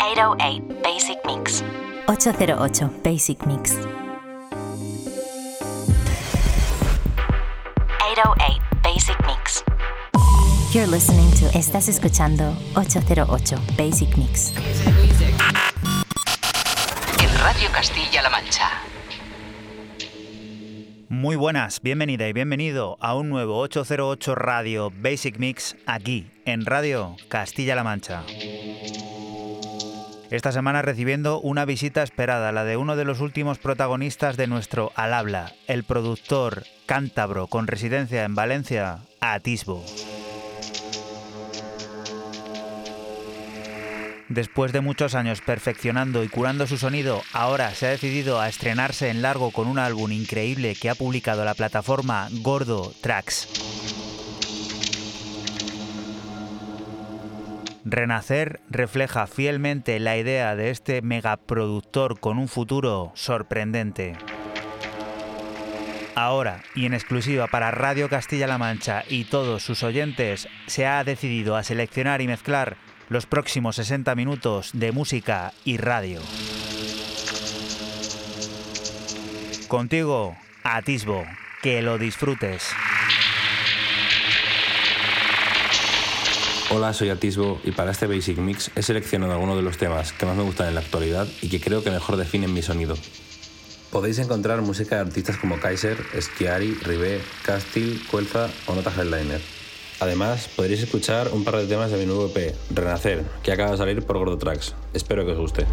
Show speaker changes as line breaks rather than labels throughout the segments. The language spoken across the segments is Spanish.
808 Basic Mix.
808 Basic Mix.
808 Basic Mix.
You're listening to Estás escuchando 808 Basic Mix.
En Radio Castilla-La Mancha.
Muy buenas, bienvenida y bienvenido a un nuevo 808 Radio Basic Mix aquí en Radio Castilla-La Mancha. Esta semana recibiendo una visita esperada, la de uno de los últimos protagonistas de nuestro Al Habla, el productor cántabro con residencia en Valencia, Atisbo. Después de muchos años perfeccionando y curando su sonido, ahora se ha decidido a estrenarse en largo con un álbum increíble que ha publicado la plataforma Gordo Tracks. Renacer refleja fielmente la idea de este megaproductor con un futuro sorprendente. Ahora, y en exclusiva para Radio Castilla-La Mancha y todos sus oyentes, se ha decidido a seleccionar y mezclar los próximos 60 minutos de música y radio. Contigo, Atisbo, que lo disfrutes.
Hola, soy Atisbo y para este Basic Mix he seleccionado algunos de los temas que más me gustan en la actualidad y que creo que mejor definen mi sonido. Podéis encontrar música de artistas como Kaiser, Schiari, Ribé, Castil, Cuelza o Nota Headliner. Además, podréis escuchar un par de temas de mi nuevo EP, Renacer, que acaba de salir por Gordo Tracks. Espero que os guste.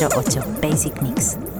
808 Basic Mix.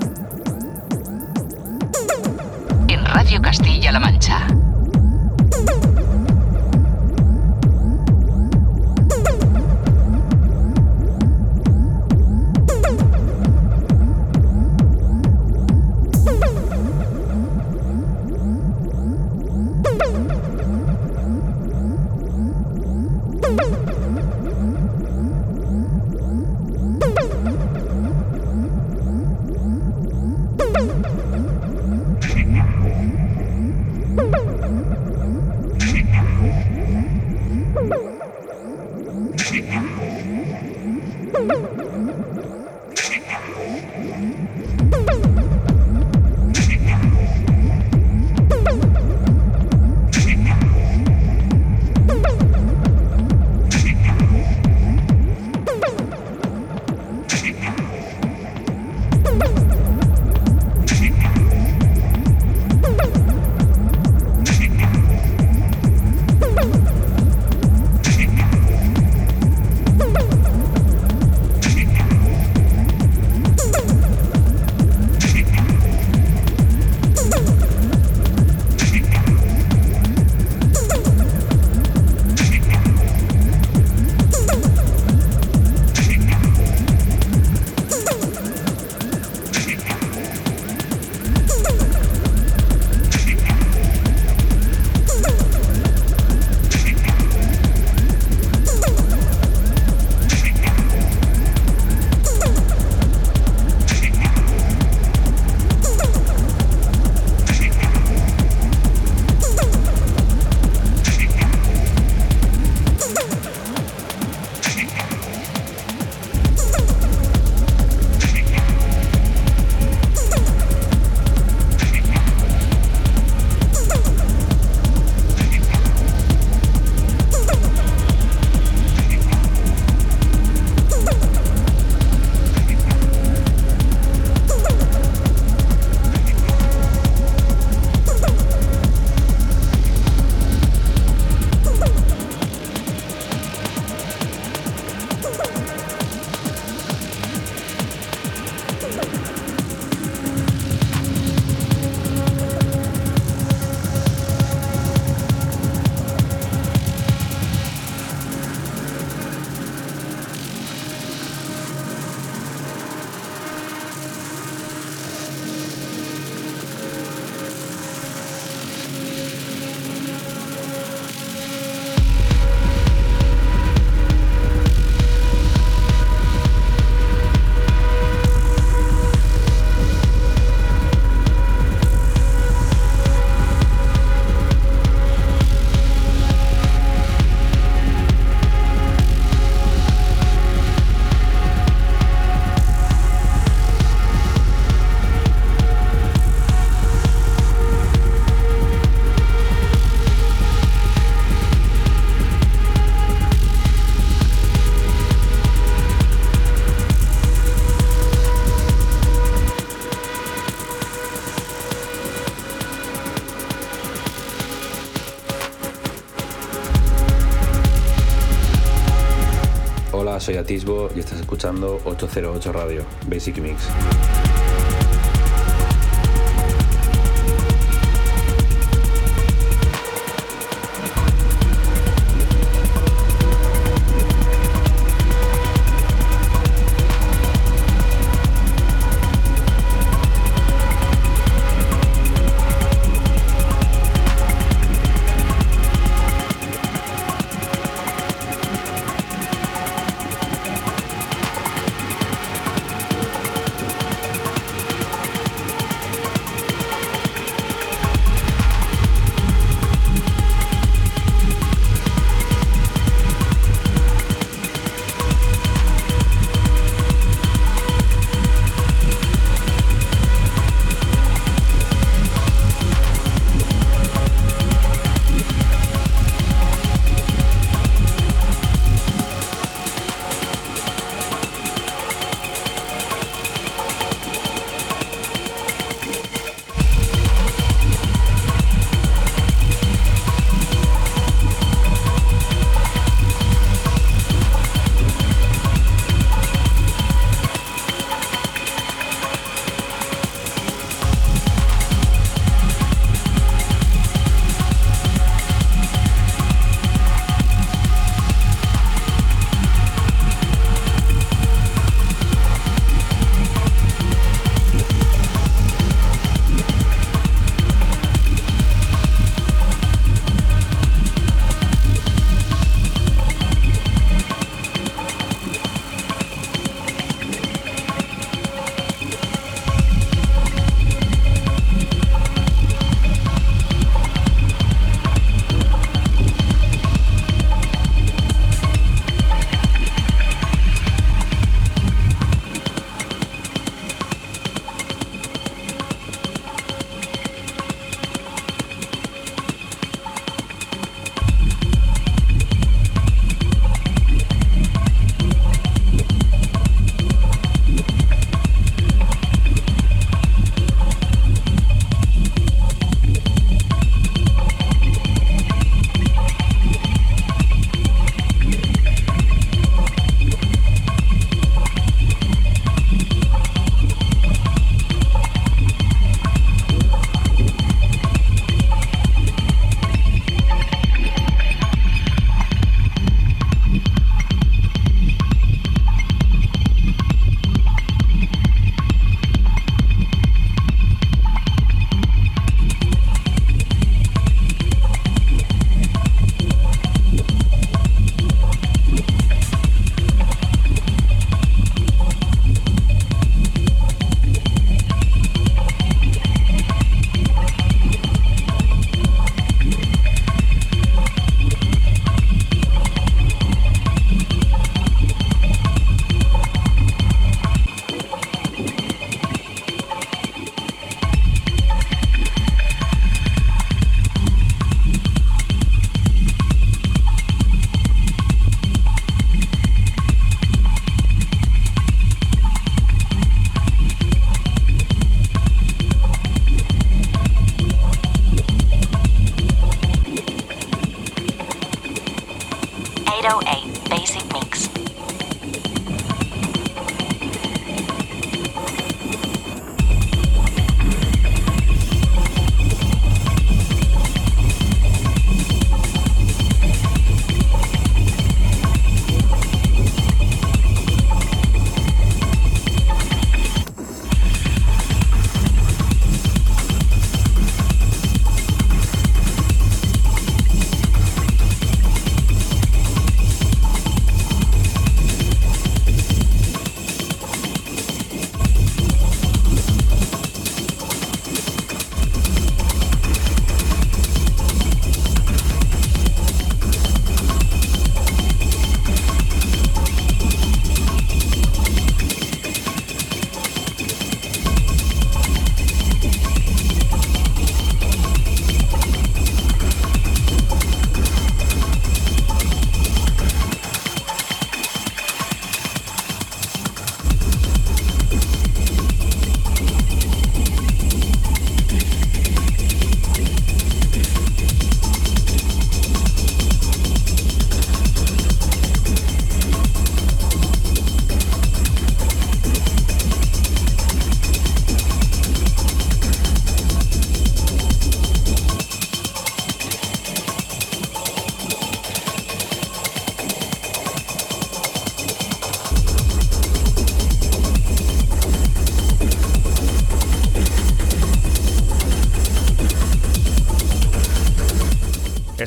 Soy Atisbo y estás escuchando 808 Radio, Basic Mix.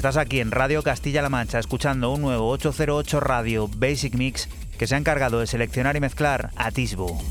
Estás aquí en Radio Castilla-La Mancha escuchando un nuevo 808 Radio Basic Mix que se ha encargado de seleccionar y mezclar a Tisbo.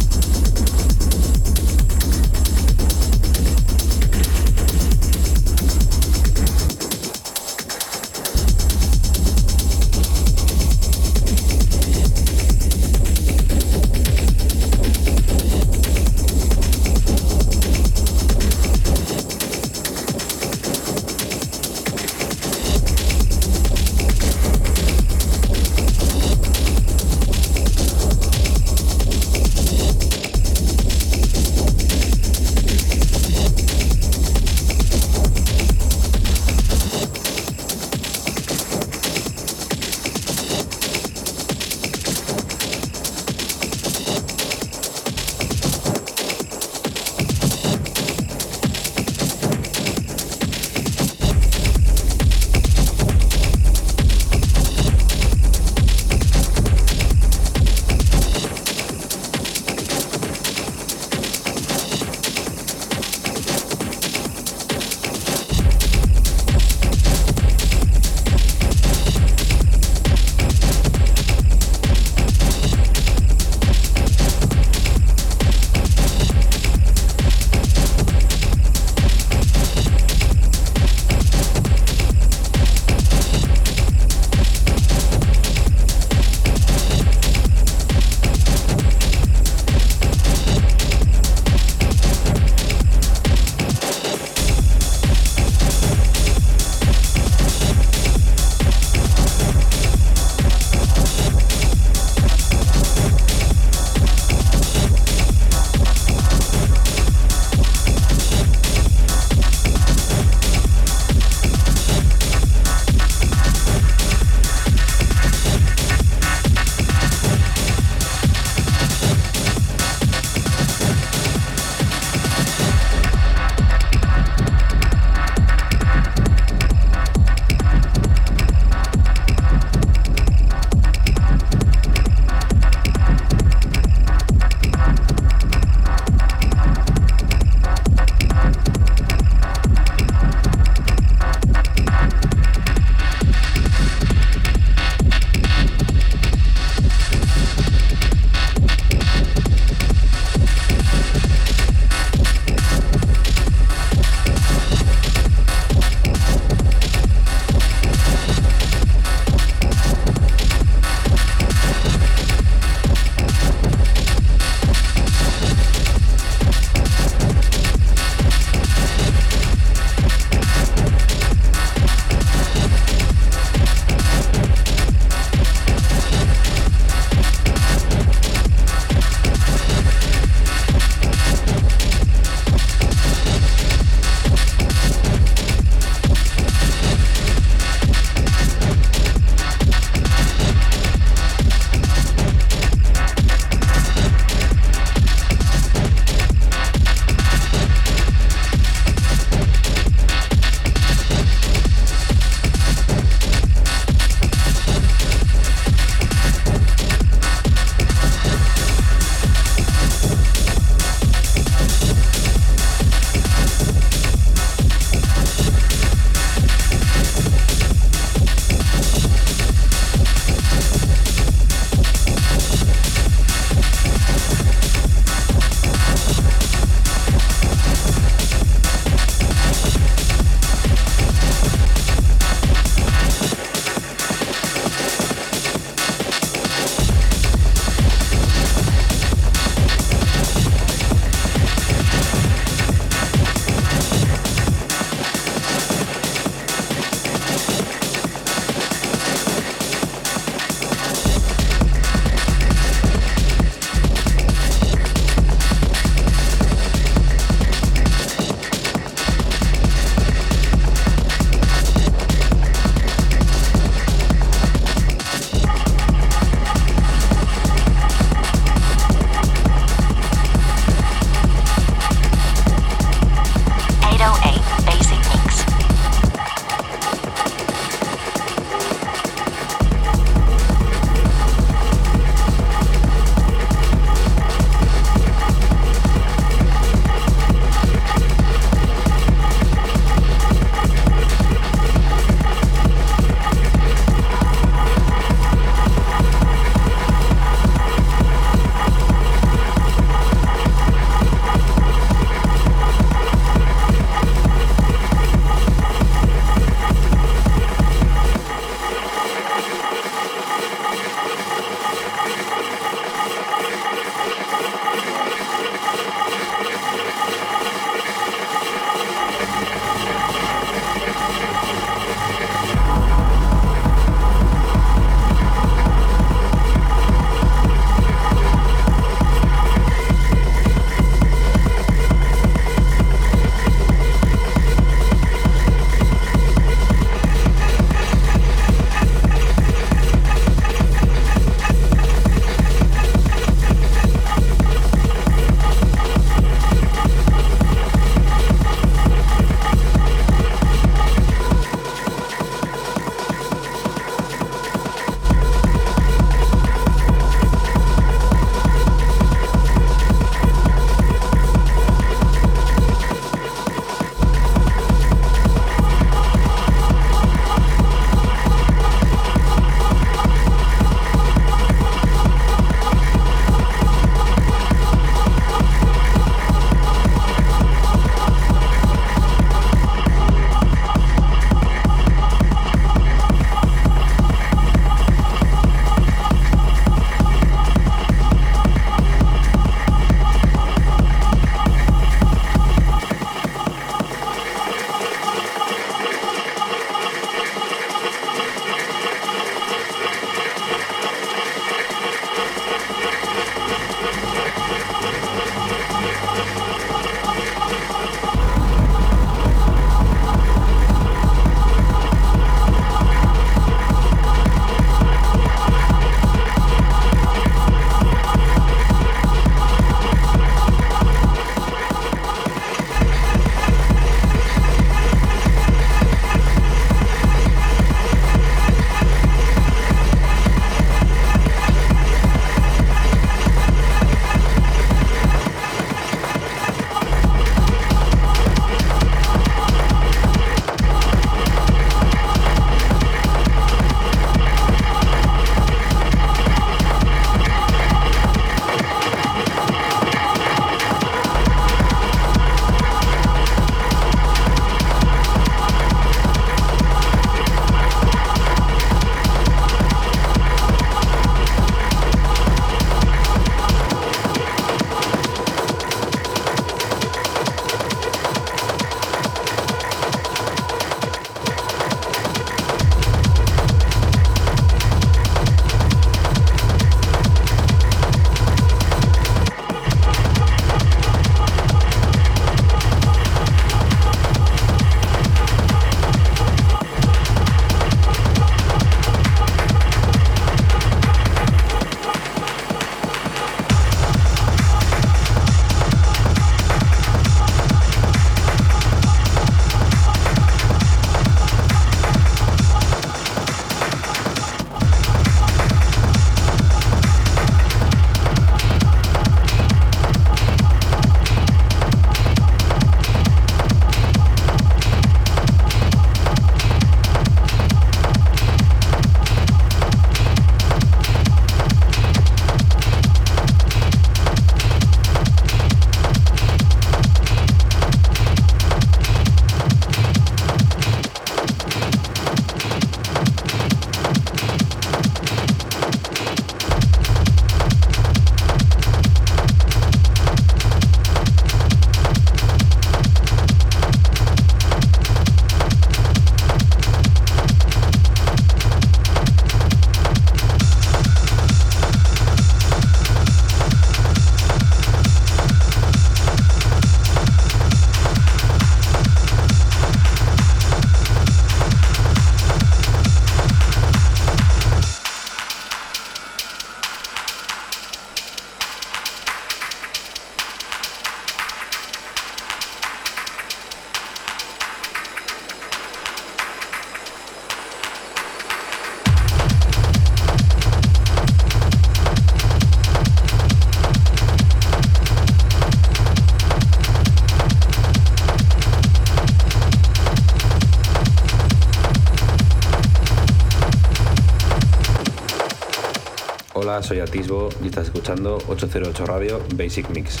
Soy Atisbo y estás escuchando 808 Radio Basic Mix.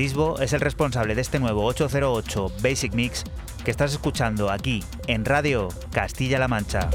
Es el responsable de este nuevo 808 Basic Mix que estás escuchando aquí en Radio Castilla-La Mancha.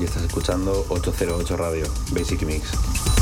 Y estás escuchando 808 Radio, Basic Mix.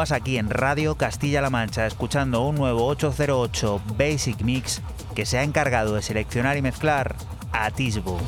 Aquí en Radio Castilla-La Mancha escuchando un nuevo 808 Basic Mix que se ha encargado de seleccionar y mezclar a Tisbo.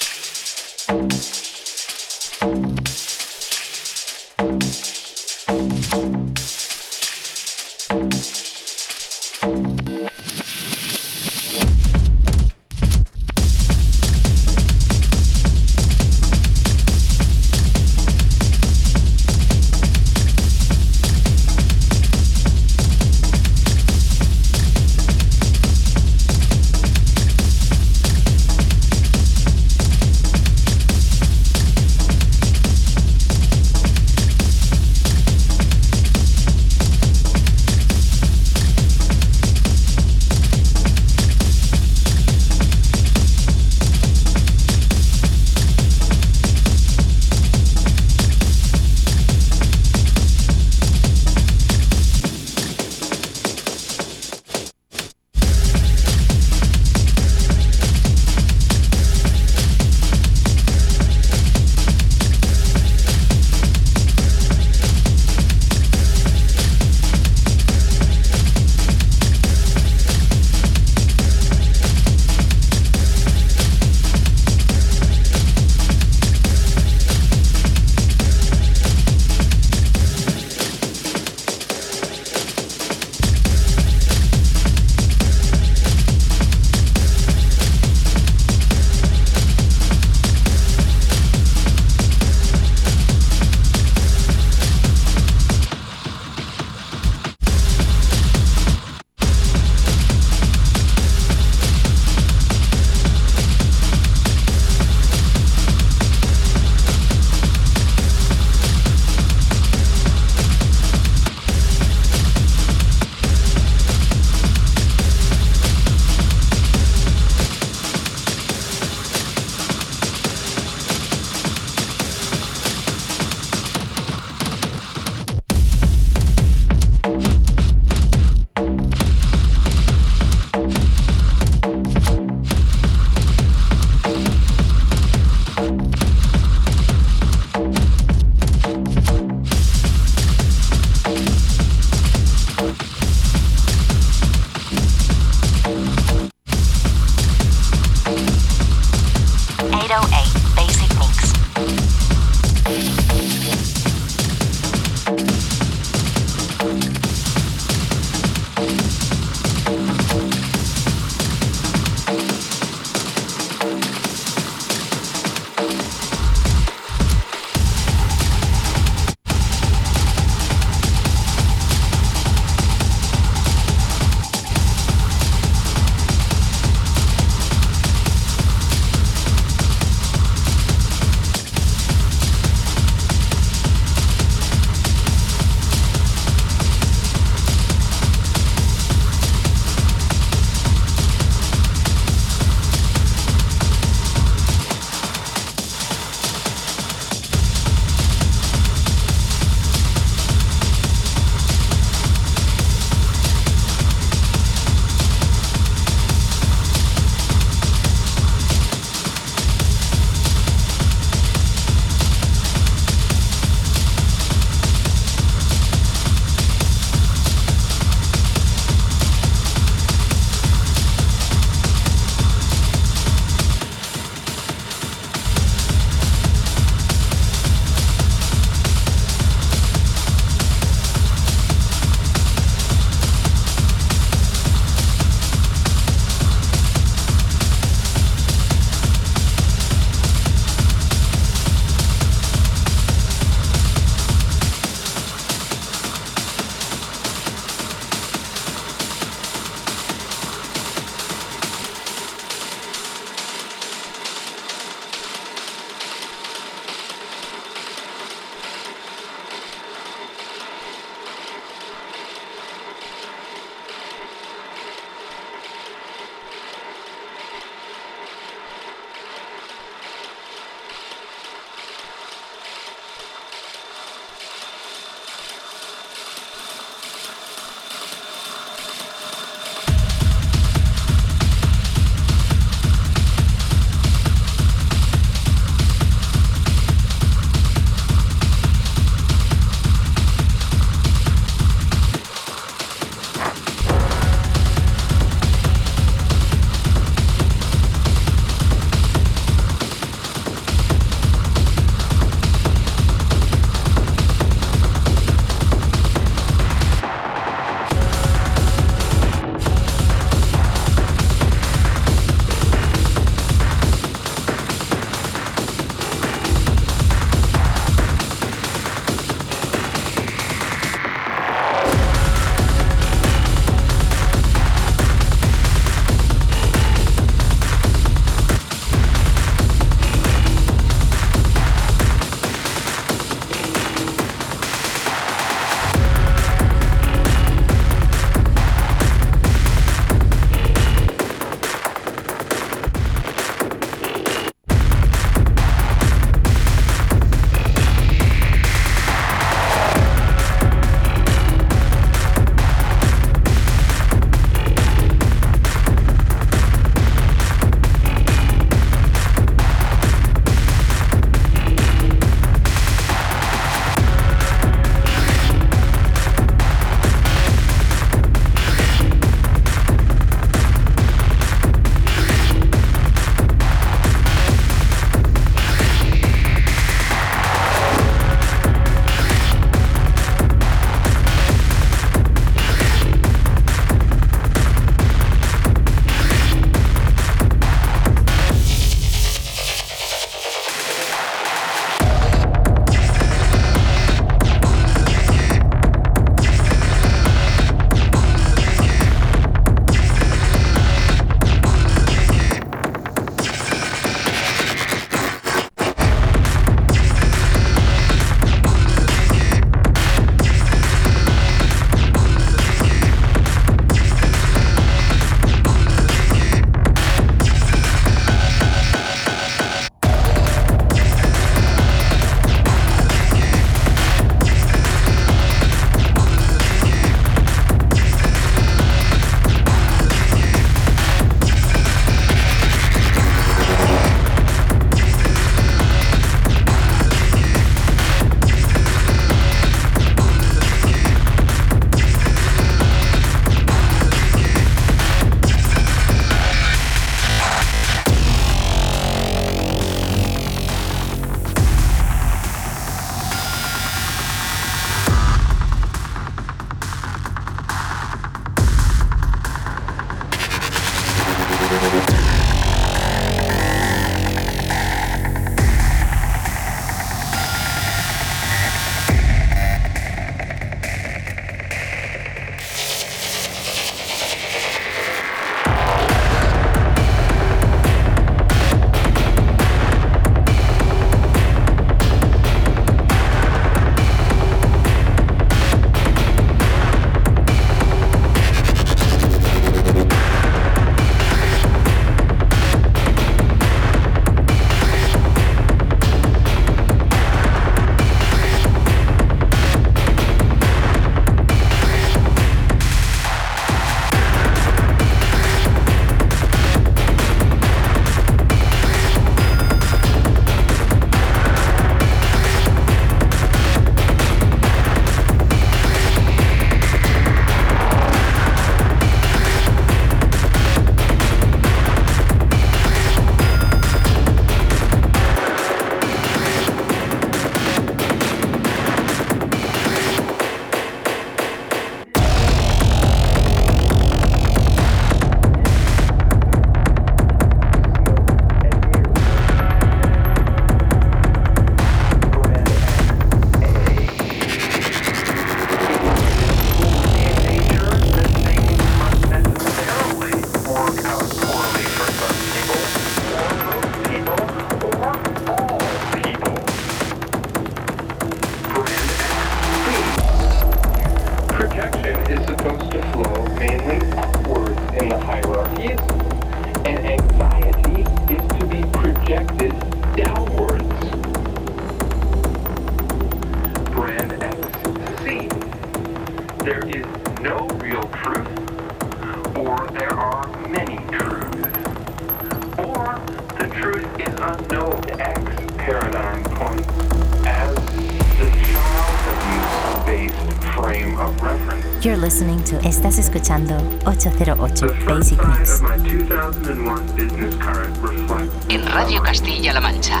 You're listening to Estás escuchando 808
The
Basic Mix.
of my 2001 business card reflects
En Radio Castilla-La Mancha.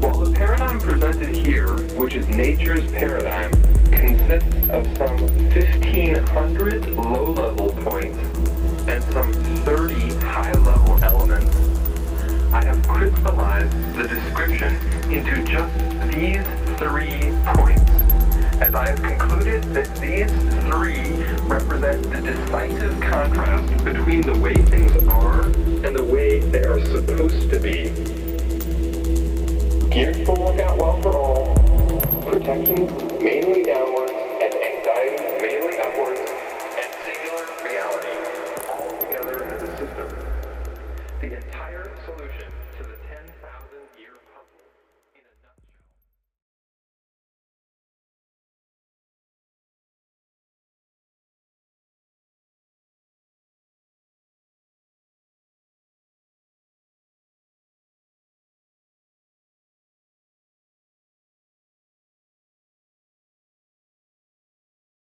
While the paradigm presented here, which is nature's paradigm, consists of some 1,500 low-level points and some 30 high-level elements, I have crystallized the description into just these three points, as I have concluded that these three represent the decisive contrast between the way things are and the way they are supposed to be. Geared for workout well for all. Protection.